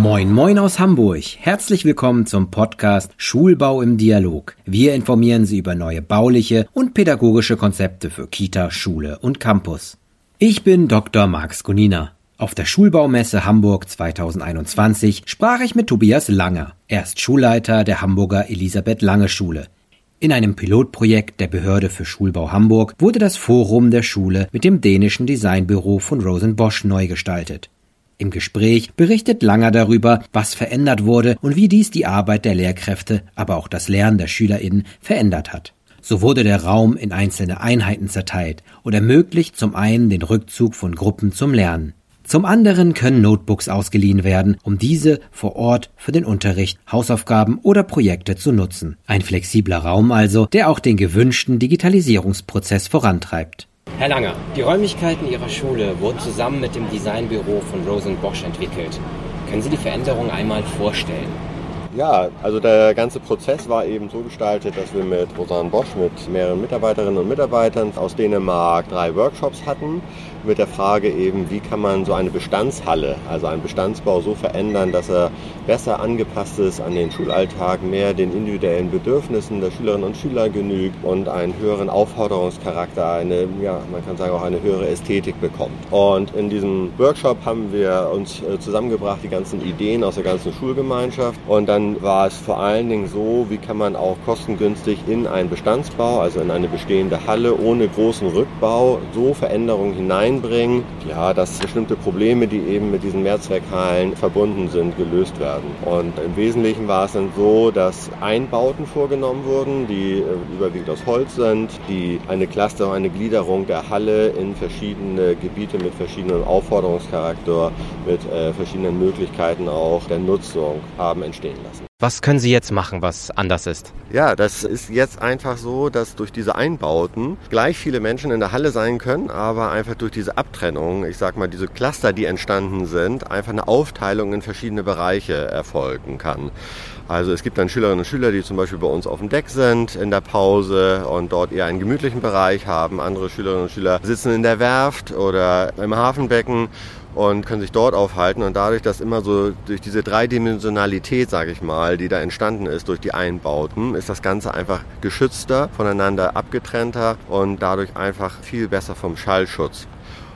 Moin Moin aus Hamburg. Herzlich willkommen zum Podcast Schulbau im Dialog. Wir informieren Sie über neue bauliche und pädagogische Konzepte für Kita, Schule und Campus. Ich bin Dr. Max Gunina. Auf der Schulbaumesse Hamburg 2021 sprach ich mit Tobias Langer. Er ist Schulleiter der Hamburger Elisabeth Lange Schule. In einem Pilotprojekt der Behörde für Schulbau Hamburg wurde das Forum der Schule mit dem dänischen Designbüro von Rosen Bosch neu gestaltet. Im Gespräch berichtet Langer darüber, was verändert wurde und wie dies die Arbeit der Lehrkräfte, aber auch das Lernen der SchülerInnen verändert hat. So wurde der Raum in einzelne Einheiten zerteilt und ermöglicht zum einen den Rückzug von Gruppen zum Lernen. Zum anderen können Notebooks ausgeliehen werden, um diese vor Ort für den Unterricht, Hausaufgaben oder Projekte zu nutzen. Ein flexibler Raum also, der auch den gewünschten Digitalisierungsprozess vorantreibt. Herr Langer, die Räumlichkeiten Ihrer Schule wurden zusammen mit dem Designbüro von Rosen Bosch entwickelt. Können Sie die Veränderung einmal vorstellen? Ja, also der ganze Prozess war eben so gestaltet, dass wir mit Rosan Bosch, mit mehreren Mitarbeiterinnen und Mitarbeitern aus Dänemark drei Workshops hatten mit der Frage eben, wie kann man so eine Bestandshalle, also einen Bestandsbau so verändern, dass er besser angepasst ist an den Schulalltag, mehr den individuellen Bedürfnissen der Schülerinnen und Schüler genügt und einen höheren Aufforderungscharakter, eine, ja, man kann sagen auch eine höhere Ästhetik bekommt. Und in diesem Workshop haben wir uns äh, zusammengebracht, die ganzen Ideen aus der ganzen Schulgemeinschaft und dann war es vor allen Dingen so, wie kann man auch kostengünstig in einen Bestandsbau, also in eine bestehende Halle ohne großen Rückbau, so Veränderungen hinein einbringen, ja, dass bestimmte Probleme, die eben mit diesen Mehrzweckhallen verbunden sind, gelöst werden. Und im Wesentlichen war es dann so, dass Einbauten vorgenommen wurden, die äh, überwiegend aus Holz sind, die eine Cluster, eine Gliederung der Halle in verschiedene Gebiete mit verschiedenen Aufforderungscharakter, mit äh, verschiedenen Möglichkeiten auch der Nutzung haben entstehen lassen. Was können Sie jetzt machen, was anders ist? Ja, das ist jetzt einfach so, dass durch diese Einbauten gleich viele Menschen in der Halle sein können, aber einfach durch diese Abtrennung, ich sag mal, diese Cluster, die entstanden sind, einfach eine Aufteilung in verschiedene Bereiche erfolgen kann. Also es gibt dann Schülerinnen und Schüler, die zum Beispiel bei uns auf dem Deck sind in der Pause und dort eher einen gemütlichen Bereich haben. Andere Schülerinnen und Schüler sitzen in der Werft oder im Hafenbecken und können sich dort aufhalten. Und dadurch, dass immer so durch diese Dreidimensionalität, sage ich mal, die da entstanden ist durch die Einbauten, ist das Ganze einfach geschützter, voneinander abgetrennter und dadurch einfach viel besser vom Schallschutz.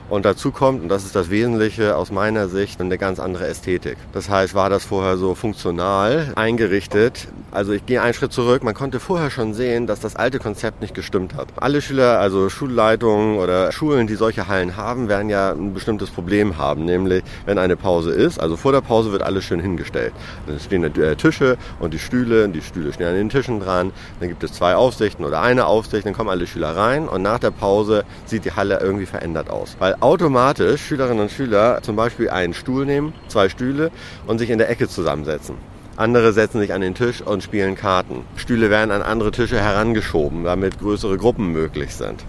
Und dazu kommt, und das ist das Wesentliche aus meiner Sicht, eine ganz andere Ästhetik. Das heißt, war das vorher so funktional eingerichtet. Also ich gehe einen Schritt zurück. Man konnte vorher schon sehen, dass das alte Konzept nicht gestimmt hat. Alle Schüler, also Schulleitungen oder Schulen, die solche Hallen haben, werden ja ein bestimmtes Problem haben. Nämlich, wenn eine Pause ist, also vor der Pause wird alles schön hingestellt. Dann stehen da Tische und die Stühle, die Stühle stehen an den Tischen dran. Dann gibt es zwei Aufsichten oder eine Aufsicht, dann kommen alle Schüler rein und nach der Pause sieht die Halle irgendwie verändert aus. Weil automatisch Schülerinnen und Schüler zum Beispiel einen Stuhl nehmen, zwei Stühle und sich in der Ecke zusammensetzen. Andere setzen sich an den Tisch und spielen Karten. Stühle werden an andere Tische herangeschoben, damit größere Gruppen möglich sind.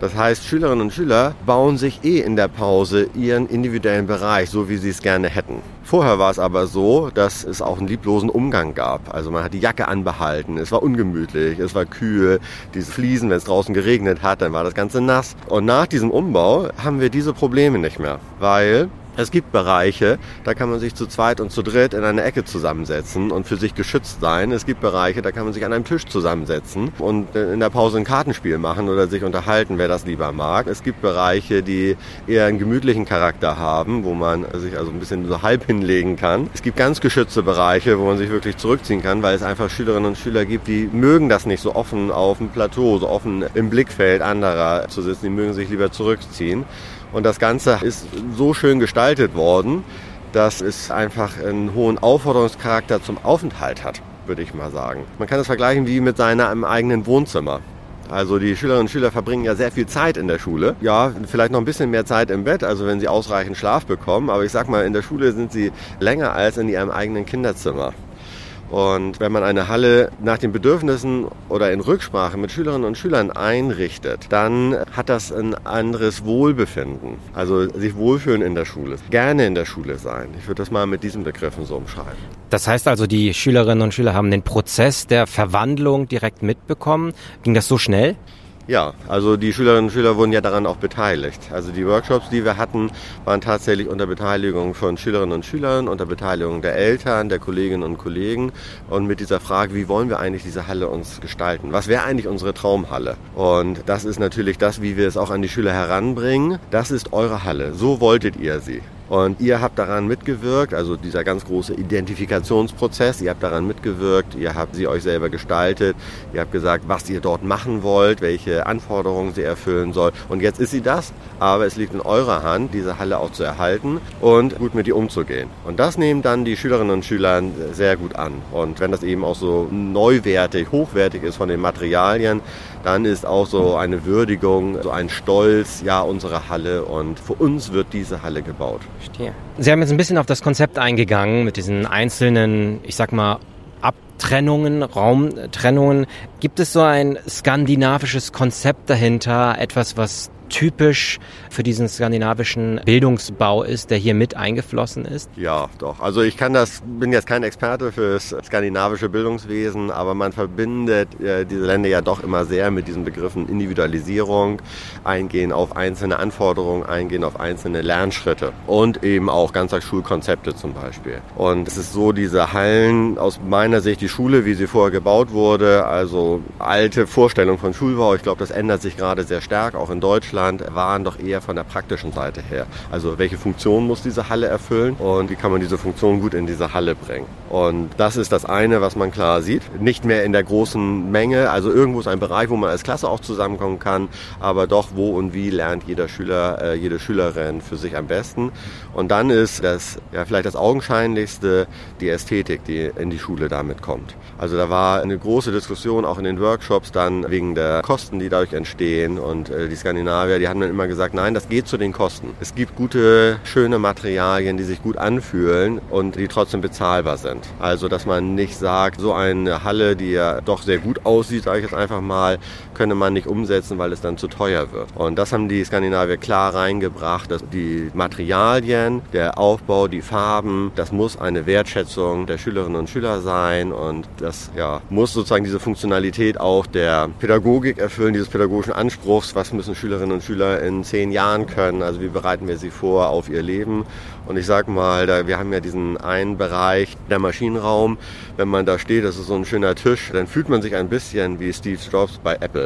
Das heißt, Schülerinnen und Schüler bauen sich eh in der Pause ihren individuellen Bereich, so wie sie es gerne hätten. Vorher war es aber so, dass es auch einen lieblosen Umgang gab. Also man hat die Jacke anbehalten, es war ungemütlich, es war kühl, diese Fliesen, wenn es draußen geregnet hat, dann war das Ganze nass. Und nach diesem Umbau haben wir diese Probleme nicht mehr, weil es gibt Bereiche, da kann man sich zu zweit und zu dritt in eine Ecke zusammensetzen und für sich geschützt sein. Es gibt Bereiche, da kann man sich an einem Tisch zusammensetzen und in der Pause ein Kartenspiel machen oder sich unterhalten, wer das lieber mag. Es gibt Bereiche, die eher einen gemütlichen Charakter haben, wo man sich also ein bisschen so halb hinlegen kann. Es gibt ganz geschützte Bereiche, wo man sich wirklich zurückziehen kann, weil es einfach Schülerinnen und Schüler gibt, die mögen das nicht so offen auf dem Plateau, so offen im Blickfeld anderer zu sitzen. Die mögen sich lieber zurückziehen. Und das Ganze ist so schön gestaltet worden, dass es einfach einen hohen Aufforderungscharakter zum Aufenthalt hat, würde ich mal sagen. Man kann es vergleichen wie mit seinem eigenen Wohnzimmer. Also die Schülerinnen und Schüler verbringen ja sehr viel Zeit in der Schule. Ja, vielleicht noch ein bisschen mehr Zeit im Bett, also wenn sie ausreichend Schlaf bekommen. Aber ich sag mal, in der Schule sind sie länger als in ihrem eigenen Kinderzimmer. Und wenn man eine Halle nach den Bedürfnissen oder in Rücksprache mit Schülerinnen und Schülern einrichtet, dann hat das ein anderes Wohlbefinden. Also sich wohlfühlen in der Schule, gerne in der Schule sein. Ich würde das mal mit diesen Begriffen so umschreiben. Das heißt also, die Schülerinnen und Schüler haben den Prozess der Verwandlung direkt mitbekommen. Ging das so schnell? Ja, also die Schülerinnen und Schüler wurden ja daran auch beteiligt. Also die Workshops, die wir hatten, waren tatsächlich unter Beteiligung von Schülerinnen und Schülern, unter Beteiligung der Eltern, der Kolleginnen und Kollegen und mit dieser Frage, wie wollen wir eigentlich diese Halle uns gestalten? Was wäre eigentlich unsere Traumhalle? Und das ist natürlich das, wie wir es auch an die Schüler heranbringen. Das ist eure Halle. So wolltet ihr sie. Und ihr habt daran mitgewirkt, also dieser ganz große Identifikationsprozess, ihr habt daran mitgewirkt, ihr habt sie euch selber gestaltet, ihr habt gesagt, was ihr dort machen wollt, welche Anforderungen sie erfüllen soll. Und jetzt ist sie das, aber es liegt in eurer Hand, diese Halle auch zu erhalten und gut mit ihr umzugehen. Und das nehmen dann die Schülerinnen und Schüler sehr gut an. Und wenn das eben auch so neuwertig, hochwertig ist von den Materialien, dann ist auch so eine Würdigung, so ein Stolz, ja, unsere Halle und für uns wird diese Halle gebaut. Verstehe. Sie haben jetzt ein bisschen auf das Konzept eingegangen mit diesen einzelnen, ich sag mal, Abtrennungen, Raumtrennungen. Gibt es so ein skandinavisches Konzept dahinter, etwas, was typisch für diesen skandinavischen Bildungsbau ist, der hier mit eingeflossen ist? Ja, doch. Also ich kann das, bin jetzt kein Experte fürs skandinavische Bildungswesen, aber man verbindet äh, diese Länder ja doch immer sehr mit diesen Begriffen Individualisierung, eingehen auf einzelne Anforderungen, eingehen auf einzelne Lernschritte und eben auch Ganztagsschulkonzepte zum Beispiel. Und es ist so, diese Hallen, aus meiner Sicht die Schule, wie sie vorher gebaut wurde, also alte Vorstellung von Schulbau, ich glaube, das ändert sich gerade sehr stark, auch in Deutschland Deutschland waren doch eher von der praktischen Seite her. Also welche Funktion muss diese Halle erfüllen und wie kann man diese Funktion gut in diese Halle bringen. Und das ist das eine, was man klar sieht. Nicht mehr in der großen Menge, also irgendwo ist ein Bereich, wo man als Klasse auch zusammenkommen kann, aber doch wo und wie lernt jeder Schüler, äh, jede Schülerin für sich am besten. Und dann ist das ja vielleicht das augenscheinlichste die Ästhetik, die in die Schule damit kommt. Also da war eine große Diskussion auch in den Workshops dann wegen der Kosten, die dadurch entstehen und äh, die Skandinavier Skandinavier, die haben dann immer gesagt, nein, das geht zu den Kosten. Es gibt gute, schöne Materialien, die sich gut anfühlen und die trotzdem bezahlbar sind. Also, dass man nicht sagt, so eine Halle, die ja doch sehr gut aussieht, sage ich jetzt einfach mal, könne man nicht umsetzen, weil es dann zu teuer wird. Und das haben die Skandinavier klar reingebracht, dass die Materialien, der Aufbau, die Farben, das muss eine Wertschätzung der Schülerinnen und Schüler sein und das ja, muss sozusagen diese Funktionalität auch der Pädagogik erfüllen, dieses pädagogischen Anspruchs, was müssen Schülerinnen und Schüler in zehn Jahren können. Also wie bereiten wir sie vor auf ihr Leben? Und ich sag mal, da, wir haben ja diesen einen Bereich, der Maschinenraum. Wenn man da steht, das ist so ein schöner Tisch, dann fühlt man sich ein bisschen wie Steve Jobs bei Apple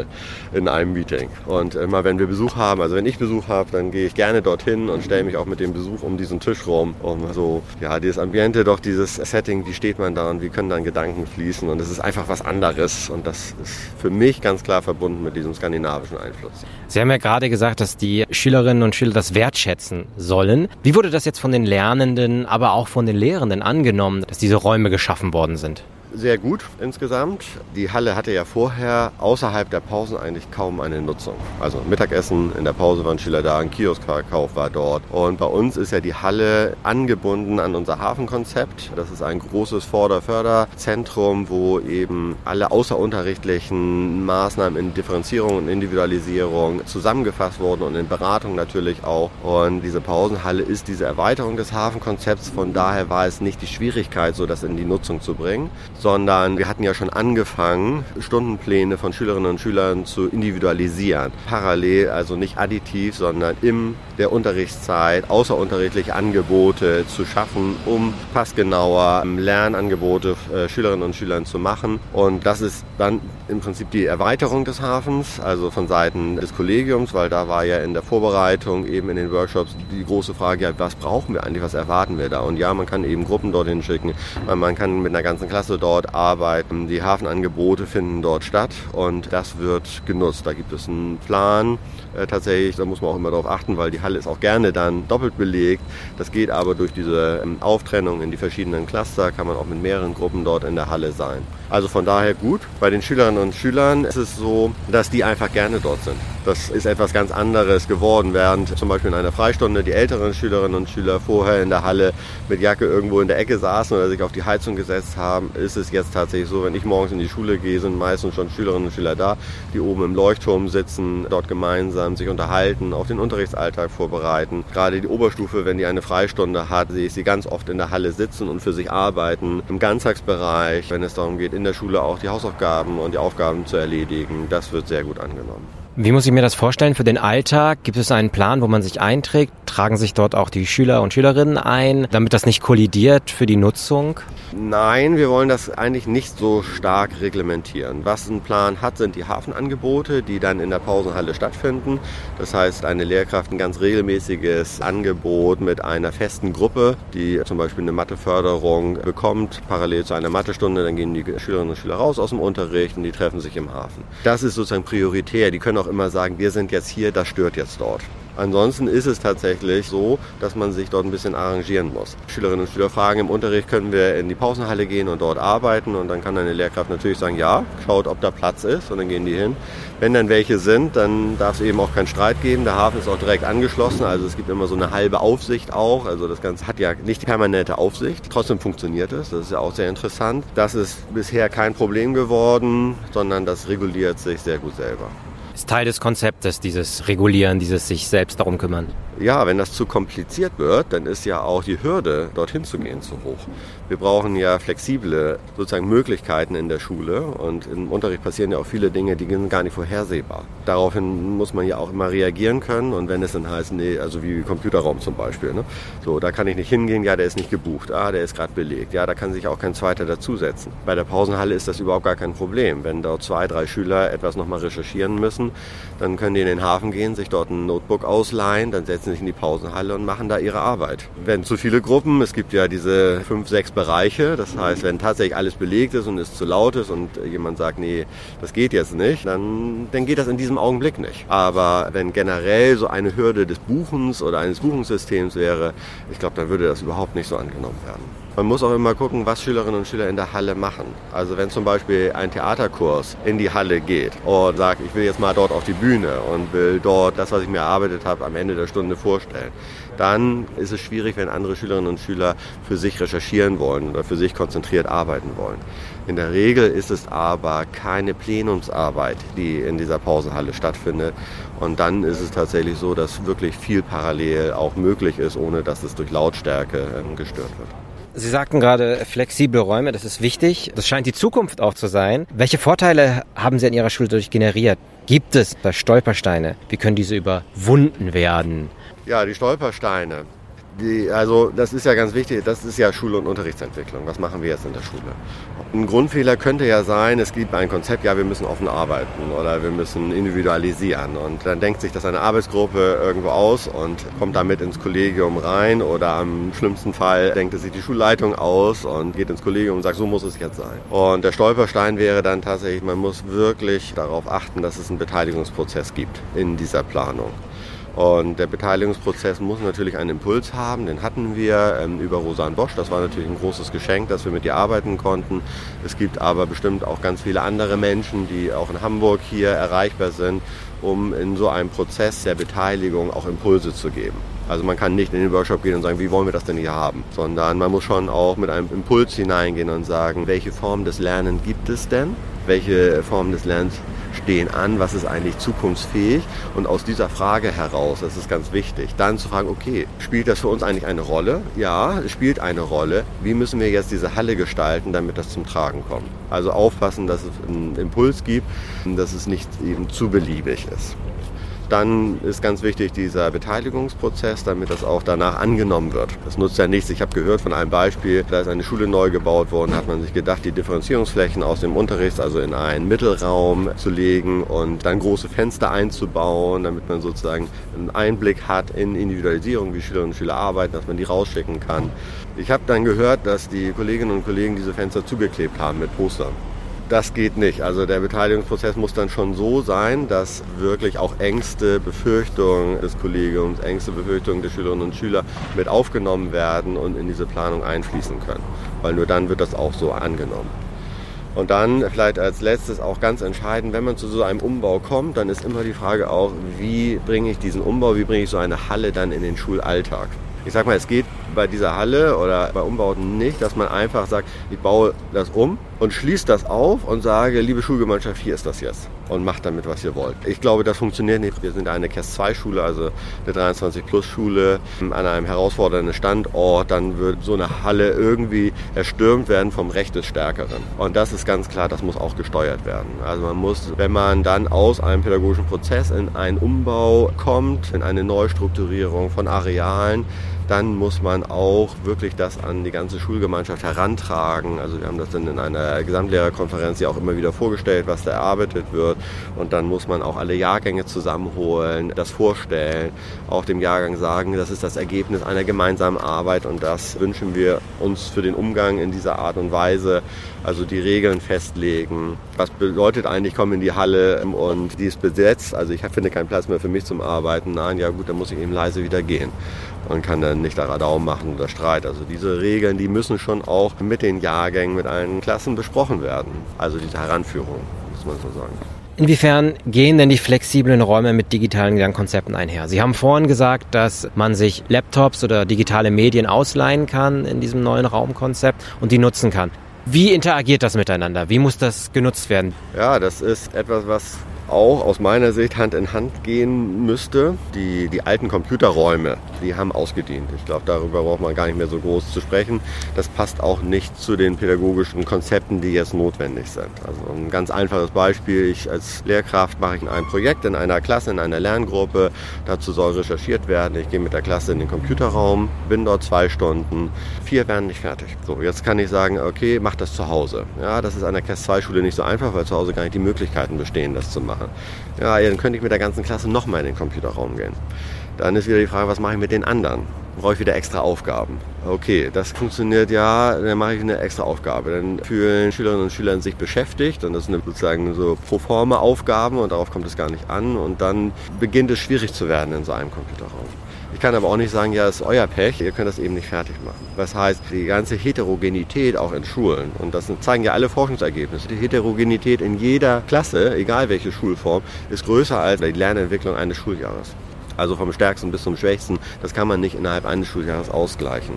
in einem Meeting. Und immer wenn wir Besuch haben, also wenn ich Besuch habe, dann gehe ich gerne dorthin und stelle mich auch mit dem Besuch um diesen Tisch rum. Um so, ja, dieses Ambiente, doch dieses Setting, wie steht man da und wie können dann Gedanken fließen. Und es ist einfach was anderes. Und das ist für mich ganz klar verbunden mit diesem skandinavischen Einfluss. Sie haben ja gerade gesagt, dass die Schülerinnen und Schüler das wertschätzen sollen. Wie wurde das jetzt von den Lernenden, aber auch von den Lehrenden angenommen, dass diese Räume geschaffen worden sind? Sehr gut insgesamt. Die Halle hatte ja vorher außerhalb der Pausen eigentlich kaum eine Nutzung. Also Mittagessen, in der Pause waren Schüler da, ein Kioskverkauf war dort. Und bei uns ist ja die Halle angebunden an unser Hafenkonzept. Das ist ein großes Vorder-Förderzentrum, wo eben alle außerunterrichtlichen Maßnahmen in Differenzierung und Individualisierung zusammengefasst wurden und in Beratung natürlich auch. Und diese Pausenhalle ist diese Erweiterung des Hafenkonzepts. Von daher war es nicht die Schwierigkeit, so das in die Nutzung zu bringen sondern wir hatten ja schon angefangen, Stundenpläne von Schülerinnen und Schülern zu individualisieren. Parallel, also nicht additiv, sondern in der Unterrichtszeit außerunterrichtliche Angebote zu schaffen, um passgenauer Lernangebote äh, Schülerinnen und Schülern zu machen. Und das ist dann im Prinzip die Erweiterung des Hafens, also von Seiten des Kollegiums, weil da war ja in der Vorbereitung eben in den Workshops die große Frage, ja, was brauchen wir eigentlich, was erwarten wir da? Und ja, man kann eben Gruppen dorthin schicken, man kann mit einer ganzen Klasse dort arbeiten, die Hafenangebote finden dort statt und das wird genutzt. Da gibt es einen Plan, äh, tatsächlich, da muss man auch immer darauf achten, weil die Halle ist auch gerne dann doppelt belegt. Das geht aber durch diese ähm, Auftrennung in die verschiedenen Cluster, kann man auch mit mehreren Gruppen dort in der Halle sein. Also von daher gut. Bei den Schülerinnen und Schülern ist es so, dass die einfach gerne dort sind. Das ist etwas ganz anderes geworden, während zum Beispiel in einer Freistunde die älteren Schülerinnen und Schüler vorher in der Halle mit Jacke irgendwo in der Ecke saßen oder sich auf die Heizung gesetzt haben, ist es jetzt tatsächlich so, wenn ich morgens in die Schule gehe, sind meistens schon Schülerinnen und Schüler da, die oben im Leuchtturm sitzen, dort gemeinsam sich unterhalten, auf den Unterrichtsalltag vorbereiten. Gerade die Oberstufe, wenn die eine Freistunde hat, sehe ich sie ganz oft in der Halle sitzen und für sich arbeiten. Im Ganztagsbereich, wenn es darum geht, in der Schule auch die Hausaufgaben und die Aufgaben zu erledigen, das wird sehr gut angenommen. Wie muss ich mir das vorstellen für den Alltag? Gibt es einen Plan, wo man sich einträgt? Tragen sich dort auch die Schüler und Schülerinnen ein, damit das nicht kollidiert für die Nutzung? Nein, wir wollen das eigentlich nicht so stark reglementieren. Was ein Plan hat, sind die Hafenangebote, die dann in der Pausenhalle stattfinden. Das heißt, eine Lehrkraft ein ganz regelmäßiges Angebot mit einer festen Gruppe, die zum Beispiel eine Matheförderung bekommt, parallel zu einer Mathestunde. Dann gehen die Schülerinnen und Schüler raus aus dem Unterricht und die treffen sich im Hafen. Das ist sozusagen prioritär. Die können auch immer sagen, wir sind jetzt hier, das stört jetzt dort. Ansonsten ist es tatsächlich so, dass man sich dort ein bisschen arrangieren muss. Schülerinnen und Schüler fragen im Unterricht, können wir in die Pausenhalle gehen und dort arbeiten? Und dann kann eine Lehrkraft natürlich sagen, ja, schaut, ob da Platz ist und dann gehen die hin. Wenn dann welche sind, dann darf es eben auch keinen Streit geben. Der Hafen ist auch direkt angeschlossen, also es gibt immer so eine halbe Aufsicht auch. Also das Ganze hat ja nicht permanente Aufsicht. Trotzdem funktioniert es, das ist ja auch sehr interessant. Das ist bisher kein Problem geworden, sondern das reguliert sich sehr gut selber ist Teil des Konzeptes, dieses Regulieren, dieses sich selbst darum kümmern. Ja, wenn das zu kompliziert wird, dann ist ja auch die Hürde, dorthin zu gehen, zu hoch. Wir brauchen ja flexible sozusagen Möglichkeiten in der Schule und im Unterricht passieren ja auch viele Dinge, die sind gar nicht vorhersehbar. Daraufhin muss man ja auch immer reagieren können und wenn es dann heißt, nee, also wie Computerraum zum Beispiel, ne? so, da kann ich nicht hingehen, ja, der ist nicht gebucht, ah, der ist gerade belegt, ja, da kann sich auch kein zweiter dazusetzen. Bei der Pausenhalle ist das überhaupt gar kein Problem. Wenn dort zwei, drei Schüler etwas nochmal recherchieren müssen, dann können die in den Hafen gehen, sich dort ein Notebook ausleihen, dann setzen sich in die Pausenhalle und machen da ihre Arbeit. Wenn zu viele Gruppen, es gibt ja diese fünf, sechs Bereiche, das heißt, wenn tatsächlich alles belegt ist und es zu laut ist und jemand sagt, nee, das geht jetzt nicht, dann, dann geht das in diesem Augenblick nicht. Aber wenn generell so eine Hürde des Buchens oder eines Buchungssystems wäre, ich glaube, dann würde das überhaupt nicht so angenommen werden. Man muss auch immer gucken, was Schülerinnen und Schüler in der Halle machen. Also wenn zum Beispiel ein Theaterkurs in die Halle geht und sagt, ich will jetzt mal dort auf die Bühne und will dort das, was ich mir erarbeitet habe, am Ende der Stunde vorstellen, dann ist es schwierig, wenn andere Schülerinnen und Schüler für sich recherchieren wollen oder für sich konzentriert arbeiten wollen. In der Regel ist es aber keine Plenumsarbeit, die in dieser Pausenhalle stattfindet. Und dann ist es tatsächlich so, dass wirklich viel parallel auch möglich ist, ohne dass es durch Lautstärke ähm, gestört wird. Sie sagten gerade flexible Räume, das ist wichtig. Das scheint die Zukunft auch zu sein. Welche Vorteile haben Sie an Ihrer Schule dadurch generiert? Gibt es da Stolpersteine? Wie können diese überwunden werden? Ja, die Stolpersteine. Die, also das ist ja ganz wichtig, das ist ja Schule- und Unterrichtsentwicklung. Was machen wir jetzt in der Schule? Ein Grundfehler könnte ja sein, es gibt ein Konzept, ja, wir müssen offen arbeiten oder wir müssen individualisieren. Und dann denkt sich das eine Arbeitsgruppe irgendwo aus und kommt damit ins Kollegium rein oder am schlimmsten Fall denkt es sich die Schulleitung aus und geht ins Kollegium und sagt, so muss es jetzt sein. Und der Stolperstein wäre dann tatsächlich, man muss wirklich darauf achten, dass es einen Beteiligungsprozess gibt in dieser Planung. Und der Beteiligungsprozess muss natürlich einen Impuls haben. Den hatten wir ähm, über Rosan Bosch. Das war natürlich ein großes Geschenk, dass wir mit ihr arbeiten konnten. Es gibt aber bestimmt auch ganz viele andere Menschen, die auch in Hamburg hier erreichbar sind, um in so einem Prozess der Beteiligung auch Impulse zu geben. Also man kann nicht in den Workshop gehen und sagen, wie wollen wir das denn hier haben, sondern man muss schon auch mit einem Impuls hineingehen und sagen, welche Form des Lernens gibt es denn? Welche Form des Lernens stehen an, was ist eigentlich zukunftsfähig und aus dieser Frage heraus, das ist ganz wichtig, dann zu fragen, okay, spielt das für uns eigentlich eine Rolle? Ja, es spielt eine Rolle. Wie müssen wir jetzt diese Halle gestalten, damit das zum Tragen kommt? Also aufpassen, dass es einen Impuls gibt, dass es nicht eben zu beliebig ist. Dann ist ganz wichtig dieser Beteiligungsprozess, damit das auch danach angenommen wird. Das nutzt ja nichts. Ich habe gehört von einem Beispiel, da ist eine Schule neu gebaut worden, hat man sich gedacht, die Differenzierungsflächen aus dem Unterricht, also in einen Mittelraum zu legen und dann große Fenster einzubauen, damit man sozusagen einen Einblick hat in Individualisierung, wie Schülerinnen und Schüler arbeiten, dass man die rausschicken kann. Ich habe dann gehört, dass die Kolleginnen und Kollegen diese Fenster zugeklebt haben mit Postern. Das geht nicht. Also der Beteiligungsprozess muss dann schon so sein, dass wirklich auch Ängste, Befürchtungen des Kollegiums, Ängste, Befürchtungen der Schülerinnen und Schüler mit aufgenommen werden und in diese Planung einfließen können. Weil nur dann wird das auch so angenommen. Und dann vielleicht als letztes auch ganz entscheidend, wenn man zu so einem Umbau kommt, dann ist immer die Frage auch, wie bringe ich diesen Umbau, wie bringe ich so eine Halle dann in den Schulalltag. Ich sag mal, es geht bei dieser Halle oder bei Umbauten nicht, dass man einfach sagt, ich baue das um und schließe das auf und sage, liebe Schulgemeinschaft, hier ist das jetzt und macht damit, was ihr wollt. Ich glaube, das funktioniert nicht. Wir sind eine KES-2-Schule, also eine 23-Plus-Schule an einem herausfordernden Standort. Dann wird so eine Halle irgendwie erstürmt werden vom Recht des Stärkeren. Und das ist ganz klar, das muss auch gesteuert werden. Also man muss, wenn man dann aus einem pädagogischen Prozess in einen Umbau kommt, in eine Neustrukturierung von Arealen, dann muss man auch wirklich das an die ganze Schulgemeinschaft herantragen. Also wir haben das dann in einer Gesamtlehrerkonferenz ja auch immer wieder vorgestellt, was da erarbeitet wird. Und dann muss man auch alle Jahrgänge zusammenholen, das vorstellen, auch dem Jahrgang sagen, das ist das Ergebnis einer gemeinsamen Arbeit und das wünschen wir uns für den Umgang in dieser Art und Weise. Also die Regeln festlegen. Was bedeutet eigentlich, komm in die Halle und die ist besetzt. Also ich finde keinen Platz mehr für mich zum Arbeiten. Nein, ja gut, dann muss ich eben leise wieder gehen und kann dann nicht da Radau machen oder Streit. Also diese Regeln, die müssen schon auch mit den Jahrgängen, mit allen Klassen besprochen werden. Also diese Heranführung, muss man so sagen. Inwiefern gehen denn die flexiblen Räume mit digitalen Lernkonzepten einher? Sie haben vorhin gesagt, dass man sich Laptops oder digitale Medien ausleihen kann in diesem neuen Raumkonzept und die nutzen kann. Wie interagiert das miteinander? Wie muss das genutzt werden? Ja, das ist etwas, was auch aus meiner Sicht Hand in Hand gehen müsste. Die, die alten Computerräume, die haben ausgedient. Ich glaube, darüber braucht man gar nicht mehr so groß zu sprechen. Das passt auch nicht zu den pädagogischen Konzepten, die jetzt notwendig sind. Also ein ganz einfaches Beispiel. Ich als Lehrkraft mache ich ein Projekt in einer Klasse, in einer Lerngruppe. Dazu soll recherchiert werden. Ich gehe mit der Klasse in den Computerraum, bin dort zwei Stunden. Vier werden nicht fertig. So, jetzt kann ich sagen, okay, mach das zu Hause. Ja, das ist an der Class 2 Schule nicht so einfach, weil zu Hause gar nicht die Möglichkeiten bestehen, das zu machen machen. Ja, dann könnte ich mit der ganzen Klasse nochmal in den Computerraum gehen. Dann ist wieder die Frage, was mache ich mit den anderen? Brauche ich wieder extra Aufgaben? Okay, das funktioniert ja, dann mache ich eine extra Aufgabe. Dann fühlen Schülerinnen und Schüler sich beschäftigt und das sind sozusagen so proforme Aufgaben und darauf kommt es gar nicht an und dann beginnt es schwierig zu werden in so einem Computerraum. Ich kann aber auch nicht sagen, ja, ist euer Pech, ihr könnt das eben nicht fertig machen. Das heißt, die ganze Heterogenität auch in Schulen, und das zeigen ja alle Forschungsergebnisse, die Heterogenität in jeder Klasse, egal welche Schulform, ist größer als die Lernentwicklung eines Schuljahres. Also vom stärksten bis zum schwächsten, das kann man nicht innerhalb eines Schuljahres ausgleichen.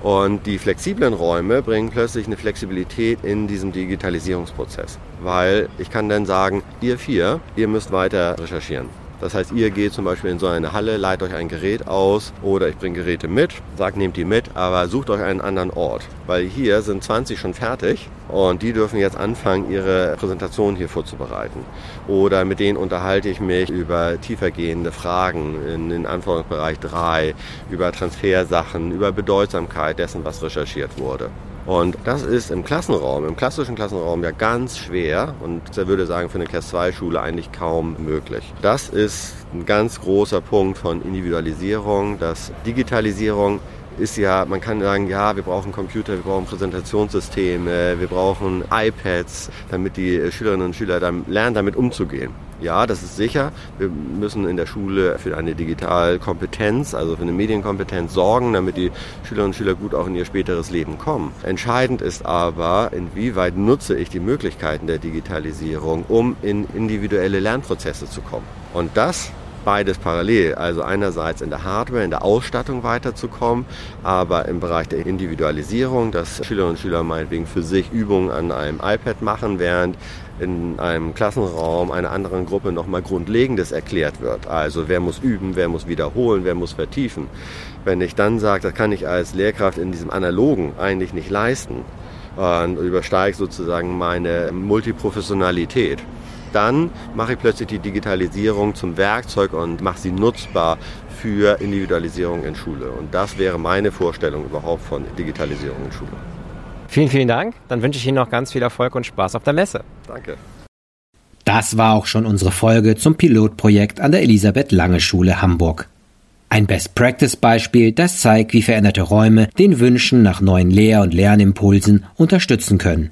Und die flexiblen Räume bringen plötzlich eine Flexibilität in diesem Digitalisierungsprozess. Weil ich kann dann sagen, ihr vier, ihr müsst weiter recherchieren. Das heißt, ihr geht zum Beispiel in so eine Halle, leitet euch ein Gerät aus oder ich bringe Geräte mit, sagt, nehmt die mit, aber sucht euch einen anderen Ort. Weil hier sind 20 schon fertig und die dürfen jetzt anfangen, ihre Präsentation hier vorzubereiten. Oder mit denen unterhalte ich mich über tiefergehende Fragen in den Anforderungsbereich 3, über Transfersachen, über Bedeutsamkeit dessen, was recherchiert wurde. Und das ist im Klassenraum, im klassischen Klassenraum ja ganz schwer und ich würde sagen für eine Class 2 Schule eigentlich kaum möglich. Das ist ein ganz großer Punkt von Individualisierung, dass Digitalisierung ist ja, man kann sagen, ja, wir brauchen Computer, wir brauchen Präsentationssysteme, wir brauchen iPads, damit die Schülerinnen und Schüler dann lernen, damit umzugehen. Ja, das ist sicher. Wir müssen in der Schule für eine Digitalkompetenz, also für eine Medienkompetenz sorgen, damit die Schülerinnen und Schüler gut auch in ihr späteres Leben kommen. Entscheidend ist aber, inwieweit nutze ich die Möglichkeiten der Digitalisierung, um in individuelle Lernprozesse zu kommen. Und das beides parallel. Also einerseits in der Hardware, in der Ausstattung weiterzukommen, aber im Bereich der Individualisierung, dass Schülerinnen und Schüler meinetwegen für sich Übungen an einem iPad machen, während in einem Klassenraum einer anderen Gruppe nochmal Grundlegendes erklärt wird. Also wer muss üben, wer muss wiederholen, wer muss vertiefen. Wenn ich dann sage, das kann ich als Lehrkraft in diesem Analogen eigentlich nicht leisten und übersteige sozusagen meine Multiprofessionalität, dann mache ich plötzlich die Digitalisierung zum Werkzeug und mache sie nutzbar für Individualisierung in Schule. Und das wäre meine Vorstellung überhaupt von Digitalisierung in Schule. Vielen, vielen Dank. Dann wünsche ich Ihnen noch ganz viel Erfolg und Spaß auf der Messe. Danke. Das war auch schon unsere Folge zum Pilotprojekt an der Elisabeth Lange Schule Hamburg. Ein Best-Practice-Beispiel, das zeigt, wie veränderte Räume den Wünschen nach neuen Lehr- und Lernimpulsen unterstützen können.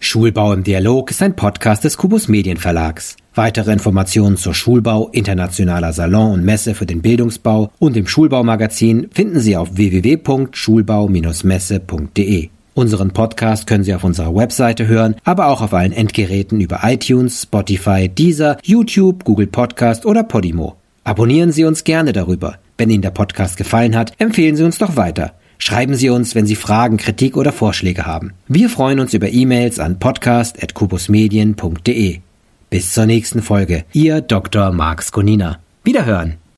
Schulbau im Dialog ist ein Podcast des Kubus Medienverlags. Weitere Informationen zur Schulbau, internationaler Salon und Messe für den Bildungsbau und dem Schulbaumagazin finden Sie auf www.schulbau-messe.de. Unseren Podcast können Sie auf unserer Webseite hören, aber auch auf allen Endgeräten über iTunes, Spotify, Deezer, YouTube, Google Podcast oder Podimo. Abonnieren Sie uns gerne darüber. Wenn Ihnen der Podcast gefallen hat, empfehlen Sie uns doch weiter. Schreiben Sie uns, wenn Sie Fragen, Kritik oder Vorschläge haben. Wir freuen uns über E-Mails an podcast.kubusmedien.de. Bis zur nächsten Folge. Ihr Dr. Marx Konina. Wiederhören.